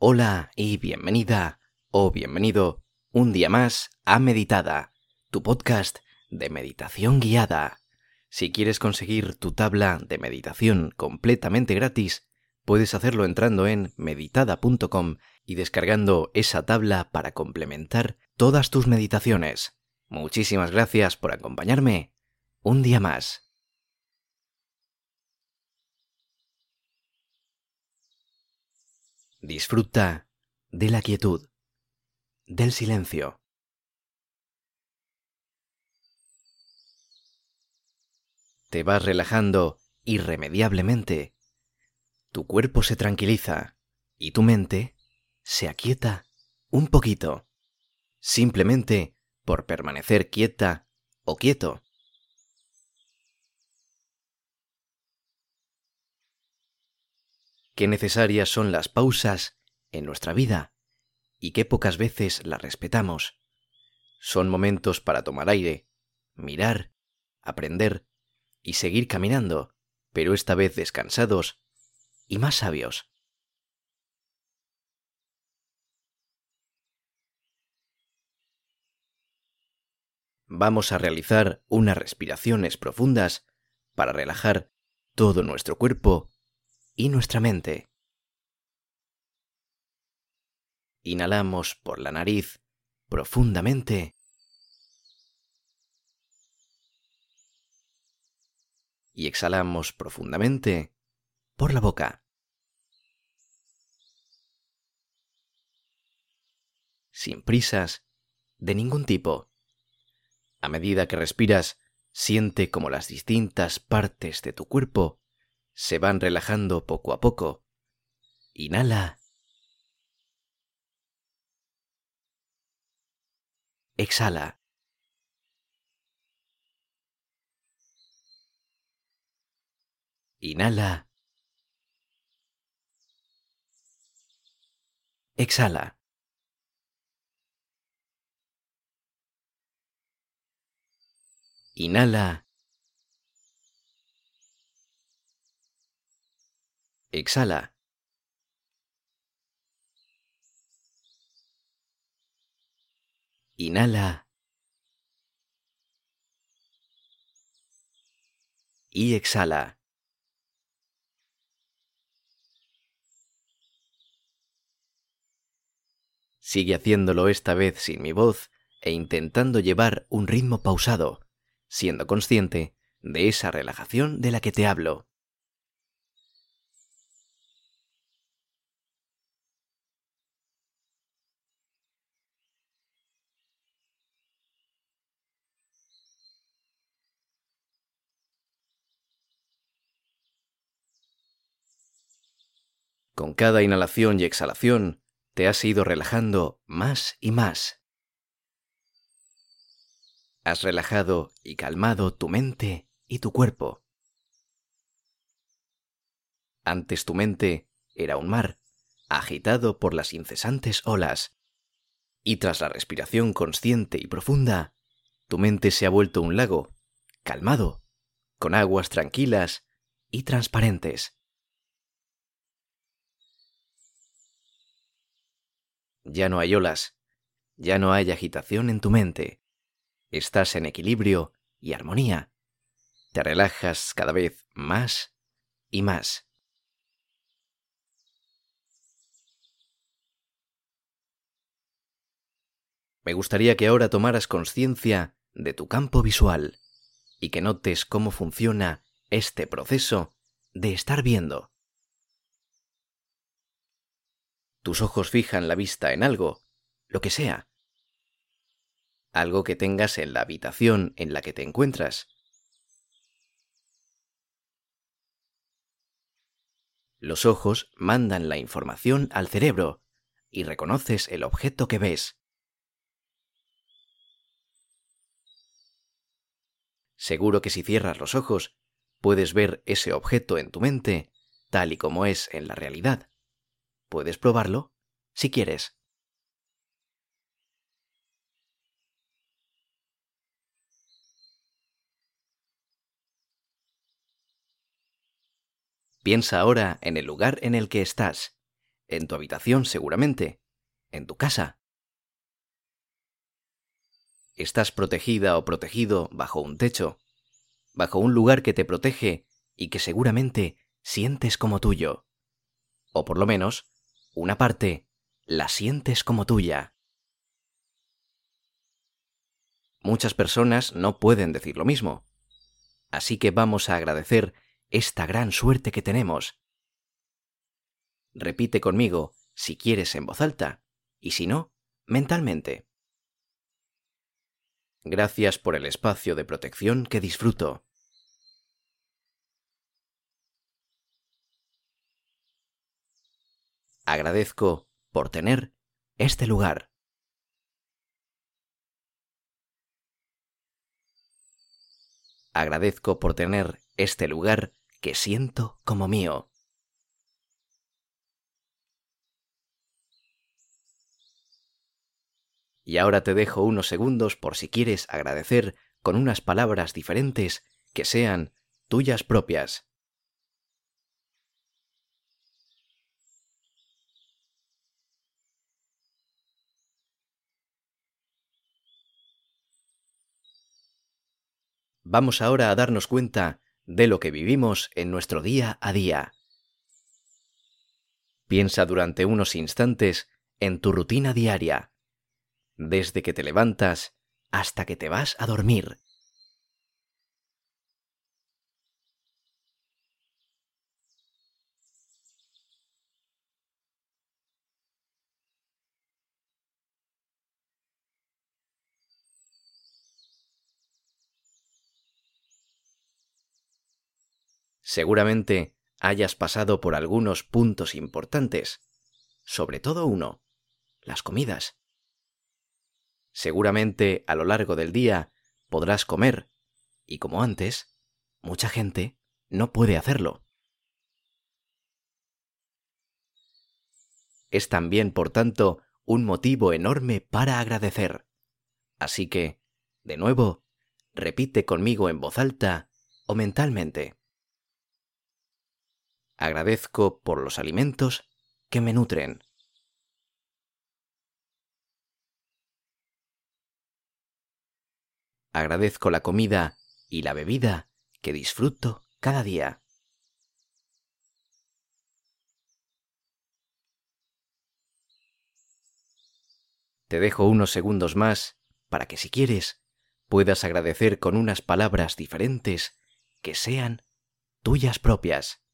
Hola y bienvenida o bienvenido un día más a Meditada, tu podcast de meditación guiada. Si quieres conseguir tu tabla de meditación completamente gratis, puedes hacerlo entrando en meditada.com y descargando esa tabla para complementar todas tus meditaciones. Muchísimas gracias por acompañarme un día más. Disfruta de la quietud, del silencio. Te vas relajando irremediablemente. Tu cuerpo se tranquiliza y tu mente se aquieta un poquito, simplemente por permanecer quieta o quieto. Qué necesarias son las pausas en nuestra vida y qué pocas veces las respetamos. Son momentos para tomar aire, mirar, aprender y seguir caminando, pero esta vez descansados y más sabios. Vamos a realizar unas respiraciones profundas para relajar todo nuestro cuerpo y nuestra mente. Inhalamos por la nariz profundamente. Y exhalamos profundamente por la boca. Sin prisas de ningún tipo. A medida que respiras, siente como las distintas partes de tu cuerpo se van relajando poco a poco. Inhala. Exhala. Inhala. Exhala. Inhala. Exhala. Inhala. Y exhala. Sigue haciéndolo esta vez sin mi voz e intentando llevar un ritmo pausado, siendo consciente de esa relajación de la que te hablo. Con cada inhalación y exhalación te has ido relajando más y más. Has relajado y calmado tu mente y tu cuerpo. Antes tu mente era un mar, agitado por las incesantes olas, y tras la respiración consciente y profunda, tu mente se ha vuelto un lago, calmado, con aguas tranquilas y transparentes. Ya no hay olas, ya no hay agitación en tu mente. Estás en equilibrio y armonía. Te relajas cada vez más y más. Me gustaría que ahora tomaras conciencia de tu campo visual y que notes cómo funciona este proceso de estar viendo. Tus ojos fijan la vista en algo, lo que sea. Algo que tengas en la habitación en la que te encuentras. Los ojos mandan la información al cerebro y reconoces el objeto que ves. Seguro que si cierras los ojos, puedes ver ese objeto en tu mente tal y como es en la realidad. Puedes probarlo si quieres. Piensa ahora en el lugar en el que estás, en tu habitación seguramente, en tu casa. Estás protegida o protegido bajo un techo, bajo un lugar que te protege y que seguramente sientes como tuyo. O por lo menos, una parte la sientes como tuya. Muchas personas no pueden decir lo mismo. Así que vamos a agradecer esta gran suerte que tenemos. Repite conmigo si quieres en voz alta y si no, mentalmente. Gracias por el espacio de protección que disfruto. Agradezco por tener este lugar. Agradezco por tener este lugar que siento como mío. Y ahora te dejo unos segundos por si quieres agradecer con unas palabras diferentes que sean tuyas propias. Vamos ahora a darnos cuenta de lo que vivimos en nuestro día a día. Piensa durante unos instantes en tu rutina diaria desde que te levantas hasta que te vas a dormir. Seguramente hayas pasado por algunos puntos importantes, sobre todo uno, las comidas. Seguramente a lo largo del día podrás comer, y como antes, mucha gente no puede hacerlo. Es también, por tanto, un motivo enorme para agradecer. Así que, de nuevo, repite conmigo en voz alta o mentalmente. Agradezco por los alimentos que me nutren. Agradezco la comida y la bebida que disfruto cada día. Te dejo unos segundos más para que si quieres puedas agradecer con unas palabras diferentes que sean tuyas propias.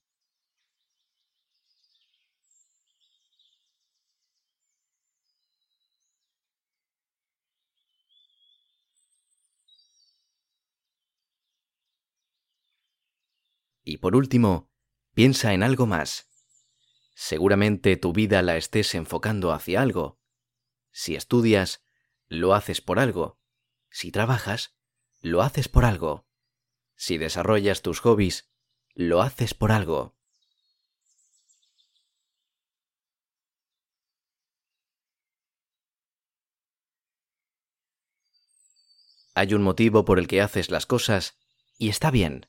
Y por último, piensa en algo más. Seguramente tu vida la estés enfocando hacia algo. Si estudias, lo haces por algo. Si trabajas, lo haces por algo. Si desarrollas tus hobbies, lo haces por algo. Hay un motivo por el que haces las cosas y está bien.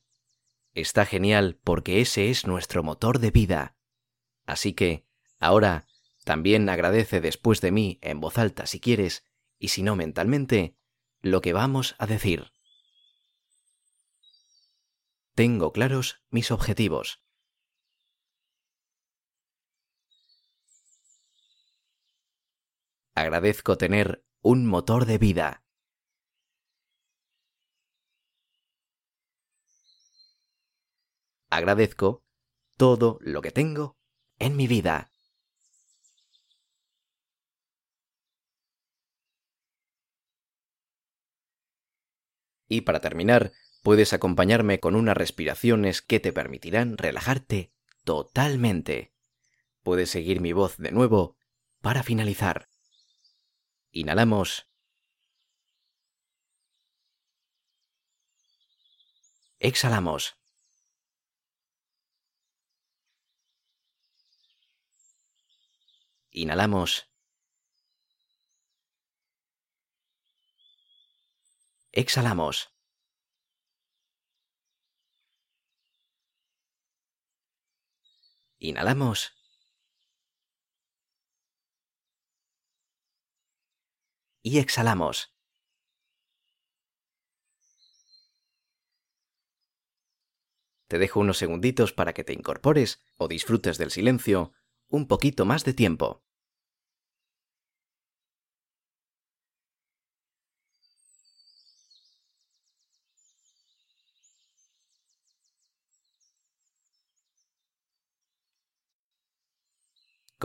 Está genial porque ese es nuestro motor de vida. Así que, ahora, también agradece después de mí en voz alta si quieres, y si no mentalmente, lo que vamos a decir. Tengo claros mis objetivos. Agradezco tener un motor de vida. Agradezco todo lo que tengo en mi vida. Y para terminar, puedes acompañarme con unas respiraciones que te permitirán relajarte totalmente. Puedes seguir mi voz de nuevo para finalizar. Inhalamos. Exhalamos. Inhalamos. Exhalamos. Inhalamos. Y exhalamos. Te dejo unos segunditos para que te incorpores o disfrutes del silencio un poquito más de tiempo.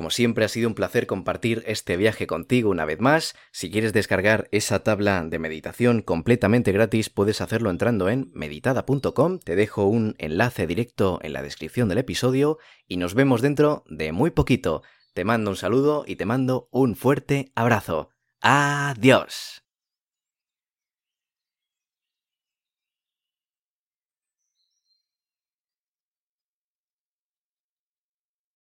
Como siempre ha sido un placer compartir este viaje contigo una vez más. Si quieres descargar esa tabla de meditación completamente gratis, puedes hacerlo entrando en meditada.com. Te dejo un enlace directo en la descripción del episodio y nos vemos dentro de muy poquito. Te mando un saludo y te mando un fuerte abrazo. Adiós.